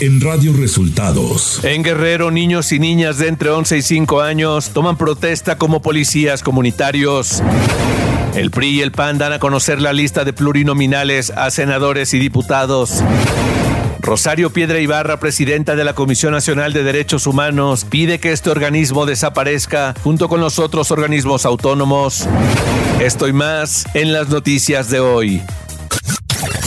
en Radio Resultados. En Guerrero, niños y niñas de entre 11 y 5 años toman protesta como policías comunitarios. El PRI y el PAN dan a conocer la lista de plurinominales a senadores y diputados. Rosario Piedra Ibarra, presidenta de la Comisión Nacional de Derechos Humanos, pide que este organismo desaparezca junto con los otros organismos autónomos. Esto y más en las noticias de hoy.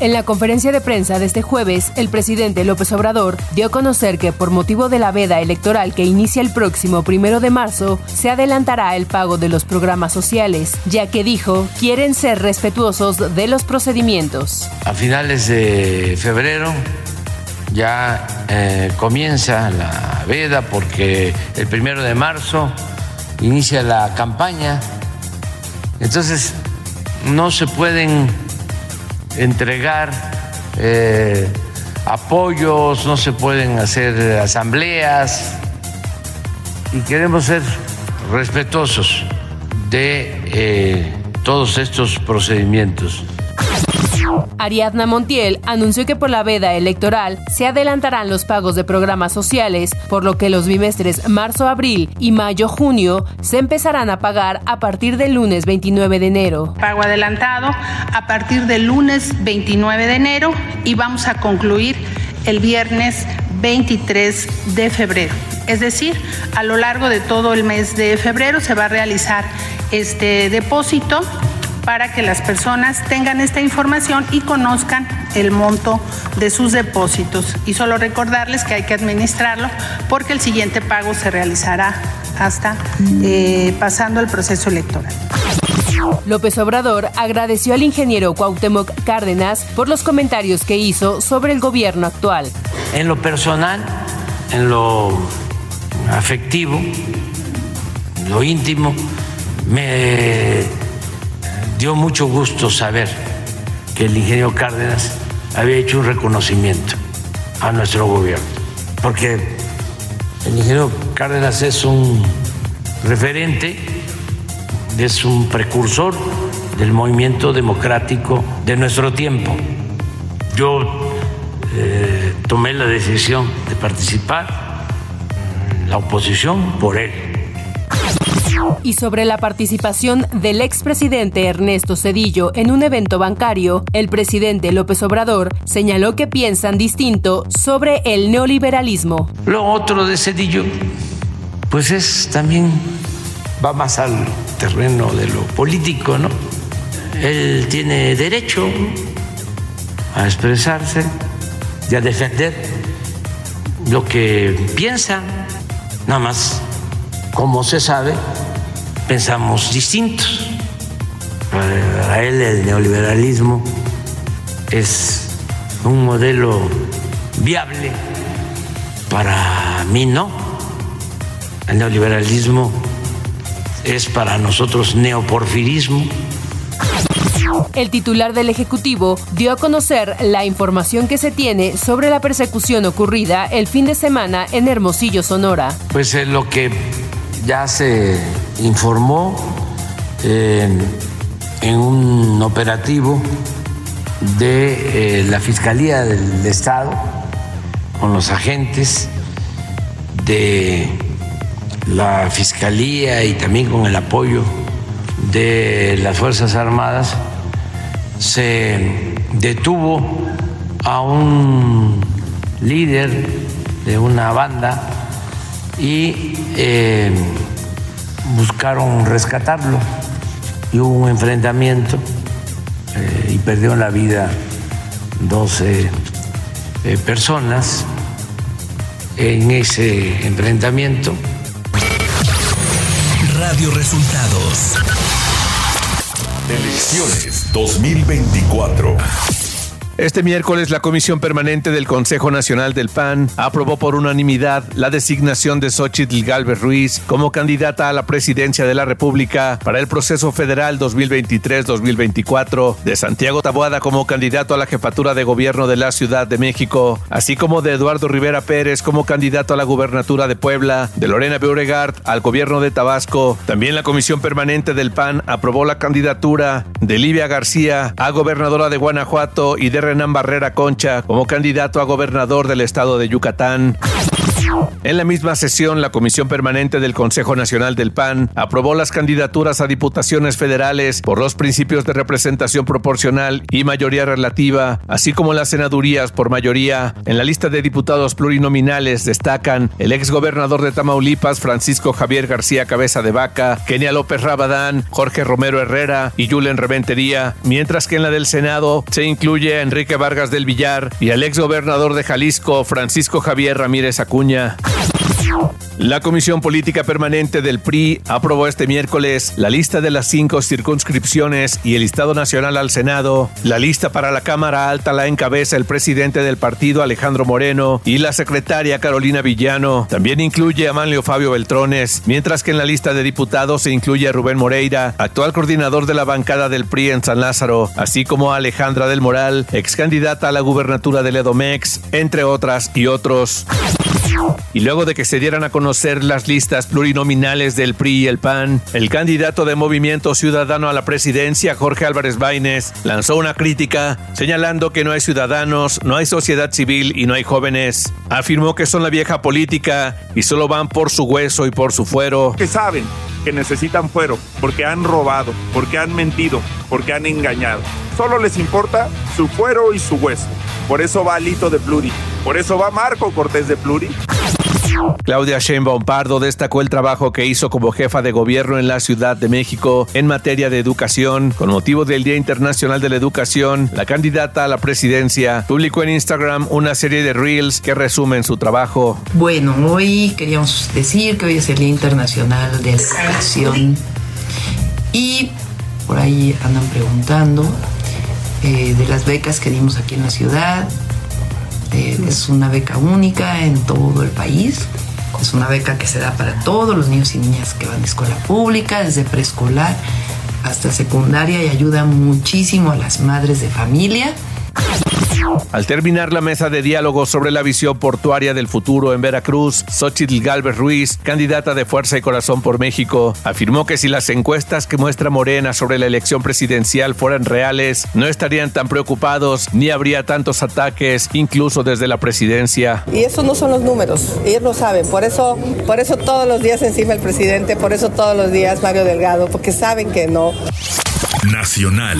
En la conferencia de prensa de este jueves, el presidente López Obrador dio a conocer que por motivo de la veda electoral que inicia el próximo primero de marzo, se adelantará el pago de los programas sociales, ya que dijo quieren ser respetuosos de los procedimientos. A finales de febrero ya eh, comienza la veda porque el primero de marzo inicia la campaña. Entonces no se pueden entregar eh, apoyos, no se pueden hacer asambleas y queremos ser respetuosos de eh, todos estos procedimientos. Ariadna Montiel anunció que por la veda electoral se adelantarán los pagos de programas sociales, por lo que los bimestres marzo-abril y mayo-junio se empezarán a pagar a partir del lunes 29 de enero. Pago adelantado a partir del lunes 29 de enero y vamos a concluir el viernes 23 de febrero. Es decir, a lo largo de todo el mes de febrero se va a realizar este depósito para que las personas tengan esta información y conozcan el monto de sus depósitos. Y solo recordarles que hay que administrarlo porque el siguiente pago se realizará hasta eh, pasando el proceso electoral. López Obrador agradeció al ingeniero Cuauhtémoc Cárdenas por los comentarios que hizo sobre el gobierno actual. En lo personal, en lo afectivo, en lo íntimo, me dio mucho gusto saber que el ingeniero Cárdenas había hecho un reconocimiento a nuestro gobierno, porque el ingeniero Cárdenas es un referente, es un precursor del movimiento democrático de nuestro tiempo. Yo eh, tomé la decisión de participar en la oposición por él y sobre la participación del expresidente Ernesto Cedillo en un evento bancario, el presidente López Obrador señaló que piensan distinto sobre el neoliberalismo. Lo otro de Cedillo, pues es también, va más al terreno de lo político, ¿no? Él tiene derecho a expresarse y a defender lo que piensa, nada más, como se sabe, pensamos distintos. Para él el neoliberalismo es un modelo viable, para mí no. El neoliberalismo es para nosotros neoporfirismo. El titular del Ejecutivo dio a conocer la información que se tiene sobre la persecución ocurrida el fin de semana en Hermosillo, Sonora. Pues eh, lo que ya se informó en un operativo de eh, la Fiscalía del Estado con los agentes de la Fiscalía y también con el apoyo de las Fuerzas Armadas, se detuvo a un líder de una banda y eh, buscaron rescatarlo y hubo un enfrentamiento eh, y perdieron la vida 12 eh, personas en ese enfrentamiento. Radio Resultados. Elecciones 2024. Este miércoles la Comisión Permanente del Consejo Nacional del PAN aprobó por unanimidad la designación de Xochitl Galvez Ruiz como candidata a la presidencia de la República para el proceso federal 2023-2024, de Santiago Taboada como candidato a la jefatura de gobierno de la Ciudad de México, así como de Eduardo Rivera Pérez como candidato a la gubernatura de Puebla, de Lorena Beauregard al gobierno de Tabasco. También la Comisión Permanente del PAN aprobó la candidatura de Livia García a gobernadora de Guanajuato y de Renan Barrera Concha como candidato a gobernador del estado de Yucatán. En la misma sesión, la Comisión Permanente del Consejo Nacional del PAN aprobó las candidaturas a diputaciones federales por los principios de representación proporcional y mayoría relativa, así como las senadurías por mayoría. En la lista de diputados plurinominales destacan el exgobernador de Tamaulipas, Francisco Javier García Cabeza de Vaca, Kenia López Rabadán, Jorge Romero Herrera y Julen Reventería, mientras que en la del Senado se incluye a Enrique Vargas del Villar y al exgobernador de Jalisco, Francisco Javier Ramírez La Comisión Política Permanente del PRI aprobó este miércoles la lista de las cinco circunscripciones y el listado nacional al Senado. La lista para la Cámara Alta la encabeza el presidente del partido Alejandro Moreno y la secretaria Carolina Villano. También incluye a Manlio Fabio Beltrones, mientras que en la lista de diputados se incluye a Rubén Moreira, actual coordinador de la bancada del PRI en San Lázaro, así como a Alejandra del Moral, ex candidata a la gubernatura del Edomex, entre otras y otros. Y luego de que se dieran a conocer las listas plurinominales del PRI y el PAN, el candidato de Movimiento Ciudadano a la presidencia, Jorge Álvarez Baines, lanzó una crítica señalando que no hay ciudadanos, no hay sociedad civil y no hay jóvenes. Afirmó que son la vieja política y solo van por su hueso y por su fuero. Que saben que necesitan fuero porque han robado, porque han mentido, porque han engañado. Solo les importa su fuero y su hueso. Por eso va Lito de Pluri. Por eso va Marco Cortés de Pluri. Claudia Sheinbaum Pardo destacó el trabajo que hizo como jefa de gobierno en la Ciudad de México en materia de educación. Con motivo del Día Internacional de la Educación, la candidata a la presidencia publicó en Instagram una serie de reels que resumen su trabajo. Bueno, hoy queríamos decir que hoy es el Día Internacional de la Educación y por ahí andan preguntando eh, de las becas que dimos aquí en la ciudad. Es una beca única en todo el país. Es una beca que se da para todos los niños y niñas que van a escuela pública, desde preescolar hasta secundaria y ayuda muchísimo a las madres de familia al terminar la mesa de diálogo sobre la visión portuaria del futuro en Veracruz, Xochitl Galvez Ruiz, candidata de Fuerza y Corazón por México, afirmó que si las encuestas que muestra Morena sobre la elección presidencial fueran reales, no estarían tan preocupados ni habría tantos ataques, incluso desde la presidencia. Y esos no son los números, ellos lo saben, por eso, por eso todos los días encima el presidente, por eso todos los días Mario Delgado, porque saben que no. Nacional.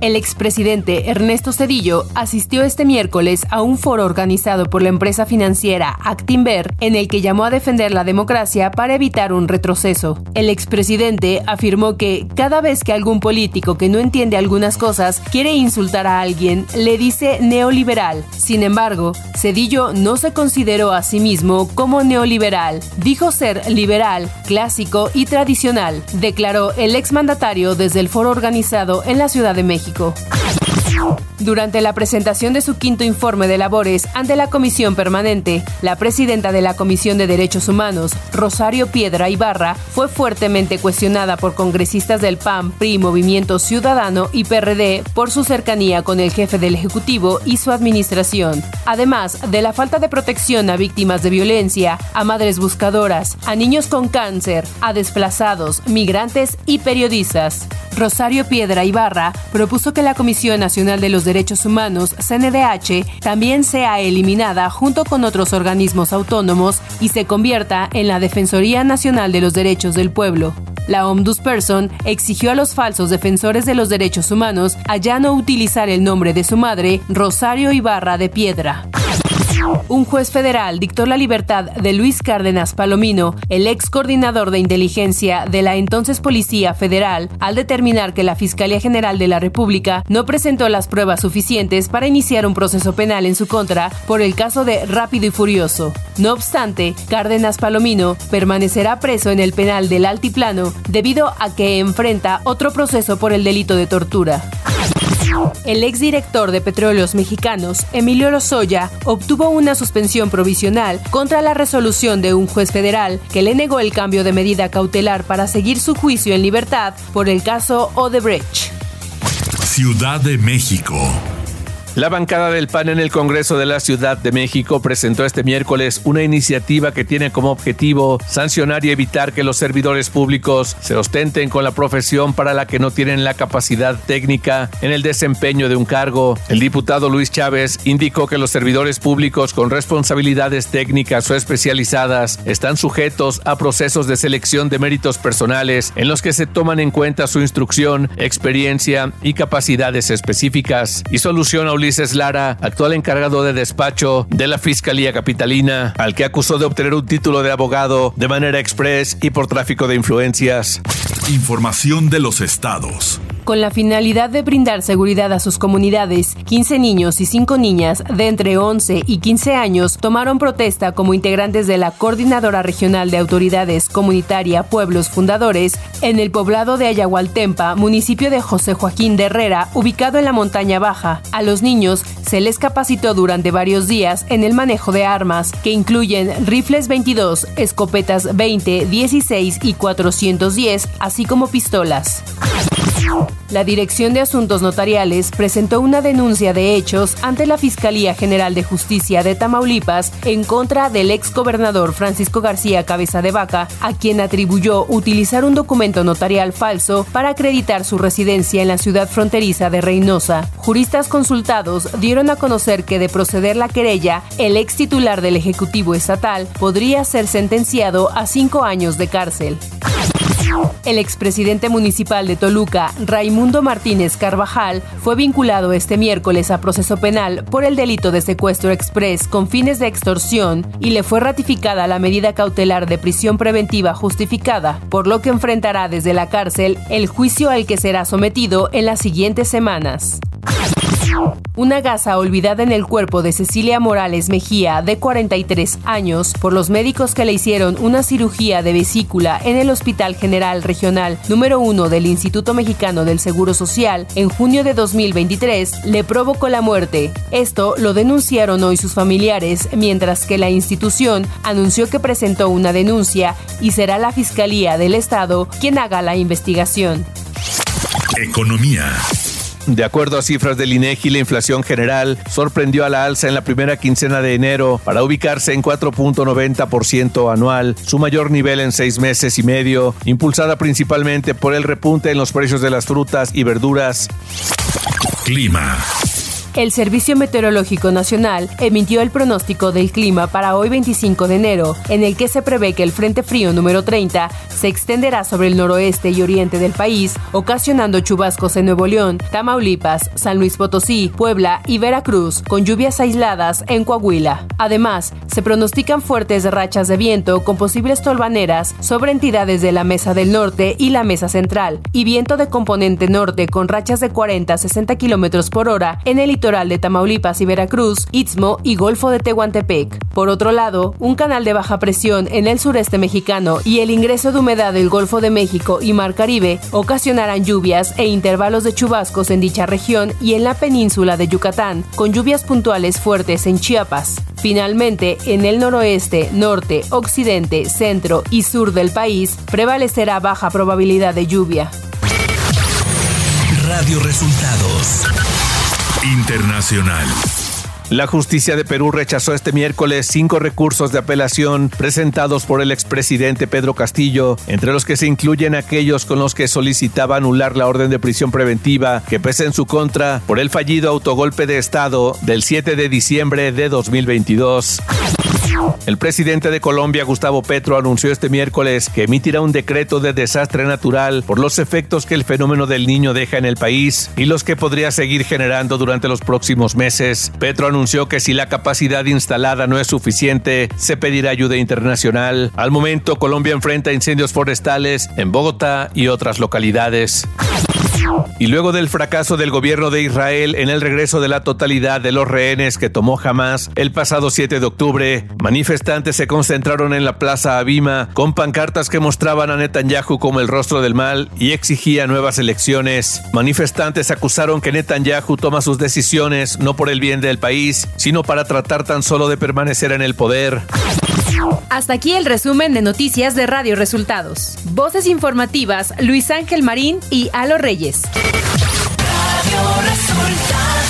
El expresidente Ernesto Cedillo asistió este miércoles a un foro organizado por la empresa financiera Actinver en el que llamó a defender la democracia para evitar un retroceso. El expresidente afirmó que cada vez que algún político que no entiende algunas cosas quiere insultar a alguien, le dice neoliberal. Sin embargo, Cedillo no se consideró a sí mismo como neoliberal. Dijo ser liberal, clásico y tradicional, declaró el exmandatario desde el foro organizado en la Ciudad de México. México. Durante la presentación de su quinto informe de labores ante la Comisión Permanente, la presidenta de la Comisión de Derechos Humanos, Rosario Piedra Ibarra, fue fuertemente cuestionada por congresistas del PAN, PRI, Movimiento Ciudadano y PRD por su cercanía con el jefe del Ejecutivo y su administración, además de la falta de protección a víctimas de violencia, a madres buscadoras, a niños con cáncer, a desplazados, migrantes y periodistas. Rosario Piedra Ibarra propuso que la Comisión Nacional de los Derechos Humanos, CNDH, también sea eliminada junto con otros organismos autónomos y se convierta en la Defensoría Nacional de los Derechos del Pueblo. La Ombudsperson exigió a los falsos defensores de los derechos humanos a ya no utilizar el nombre de su madre, Rosario Ibarra de Piedra. Un juez federal dictó la libertad de Luis Cárdenas Palomino, el ex coordinador de inteligencia de la entonces Policía Federal, al determinar que la Fiscalía General de la República no presentó las pruebas suficientes para iniciar un proceso penal en su contra por el caso de Rápido y Furioso. No obstante, Cárdenas Palomino permanecerá preso en el penal del Altiplano debido a que enfrenta otro proceso por el delito de tortura. El exdirector de Petróleos Mexicanos, Emilio Lozoya, obtuvo una suspensión provisional contra la resolución de un juez federal que le negó el cambio de medida cautelar para seguir su juicio en libertad por el caso Odebrecht. Ciudad de México. La bancada del PAN en el Congreso de la Ciudad de México presentó este miércoles una iniciativa que tiene como objetivo sancionar y evitar que los servidores públicos se ostenten con la profesión para la que no tienen la capacidad técnica en el desempeño de un cargo. El diputado Luis Chávez indicó que los servidores públicos con responsabilidades técnicas o especializadas están sujetos a procesos de selección de méritos personales en los que se toman en cuenta su instrucción, experiencia y capacidades específicas y solución a Ulises Lara, actual encargado de despacho de la Fiscalía Capitalina, al que acusó de obtener un título de abogado de manera express y por tráfico de influencias. Información de los estados. Con la finalidad de brindar seguridad a sus comunidades, 15 niños y 5 niñas de entre 11 y 15 años tomaron protesta como integrantes de la Coordinadora Regional de Autoridades Comunitaria Pueblos Fundadores en el poblado de Ayahualtempa, municipio de José Joaquín de Herrera, ubicado en la montaña baja. A los niños se les capacitó durante varios días en el manejo de armas, que incluyen rifles 22, escopetas 20, 16 y 410, así como pistolas. La Dirección de Asuntos Notariales presentó una denuncia de hechos ante la Fiscalía General de Justicia de Tamaulipas en contra del ex gobernador Francisco García Cabeza de Vaca, a quien atribuyó utilizar un documento notarial falso para acreditar su residencia en la ciudad fronteriza de Reynosa. Juristas consultados dieron a conocer que de proceder la querella, el ex titular del Ejecutivo Estatal podría ser sentenciado a cinco años de cárcel. El expresidente municipal de Toluca, Raimundo Martínez Carvajal, fue vinculado este miércoles a proceso penal por el delito de secuestro express con fines de extorsión y le fue ratificada la medida cautelar de prisión preventiva justificada, por lo que enfrentará desde la cárcel el juicio al que será sometido en las siguientes semanas. Una gasa olvidada en el cuerpo de Cecilia Morales Mejía, de 43 años, por los médicos que le hicieron una cirugía de vesícula en el Hospital General Regional número 1 del Instituto Mexicano del Seguro Social en junio de 2023, le provocó la muerte. Esto lo denunciaron hoy sus familiares, mientras que la institución anunció que presentó una denuncia y será la Fiscalía del Estado quien haga la investigación. Economía. De acuerdo a cifras del INEGI, la inflación general sorprendió a la alza en la primera quincena de enero para ubicarse en 4.90% anual, su mayor nivel en seis meses y medio, impulsada principalmente por el repunte en los precios de las frutas y verduras. Clima. El Servicio Meteorológico Nacional emitió el pronóstico del clima para hoy 25 de enero, en el que se prevé que el Frente Frío número 30 se extenderá sobre el noroeste y oriente del país, ocasionando chubascos en Nuevo León, Tamaulipas, San Luis Potosí, Puebla y Veracruz, con lluvias aisladas en Coahuila. Además, se pronostican fuertes rachas de viento con posibles tolvaneras sobre entidades de la Mesa del Norte y la Mesa Central, y viento de componente norte con rachas de 40 a 60 kilómetros por hora en el de Tamaulipas y Veracruz, Istmo y Golfo de Tehuantepec. Por otro lado, un canal de baja presión en el sureste mexicano y el ingreso de humedad del Golfo de México y Mar Caribe ocasionarán lluvias e intervalos de chubascos en dicha región y en la península de Yucatán, con lluvias puntuales fuertes en Chiapas. Finalmente, en el noroeste, norte, occidente, centro y sur del país prevalecerá baja probabilidad de lluvia. Radio Resultados. Internacional. La justicia de Perú rechazó este miércoles cinco recursos de apelación presentados por el expresidente Pedro Castillo, entre los que se incluyen aquellos con los que solicitaba anular la orden de prisión preventiva que pesa en su contra por el fallido autogolpe de Estado del 7 de diciembre de 2022. El presidente de Colombia, Gustavo Petro, anunció este miércoles que emitirá un decreto de desastre natural por los efectos que el fenómeno del niño deja en el país y los que podría seguir generando durante los próximos meses. Petro anunció que si la capacidad instalada no es suficiente, se pedirá ayuda internacional. Al momento, Colombia enfrenta incendios forestales en Bogotá y otras localidades. Y luego del fracaso del gobierno de Israel en el regreso de la totalidad de los rehenes que tomó Hamas el pasado 7 de octubre, manifestantes se concentraron en la Plaza Abima con pancartas que mostraban a Netanyahu como el rostro del mal y exigían nuevas elecciones. Manifestantes acusaron que Netanyahu toma sus decisiones no por el bien del país, sino para tratar tan solo de permanecer en el poder. Hasta aquí el resumen de noticias de Radio Resultados. Voces informativas Luis Ángel Marín y Alo Reyes. Radio Resultados.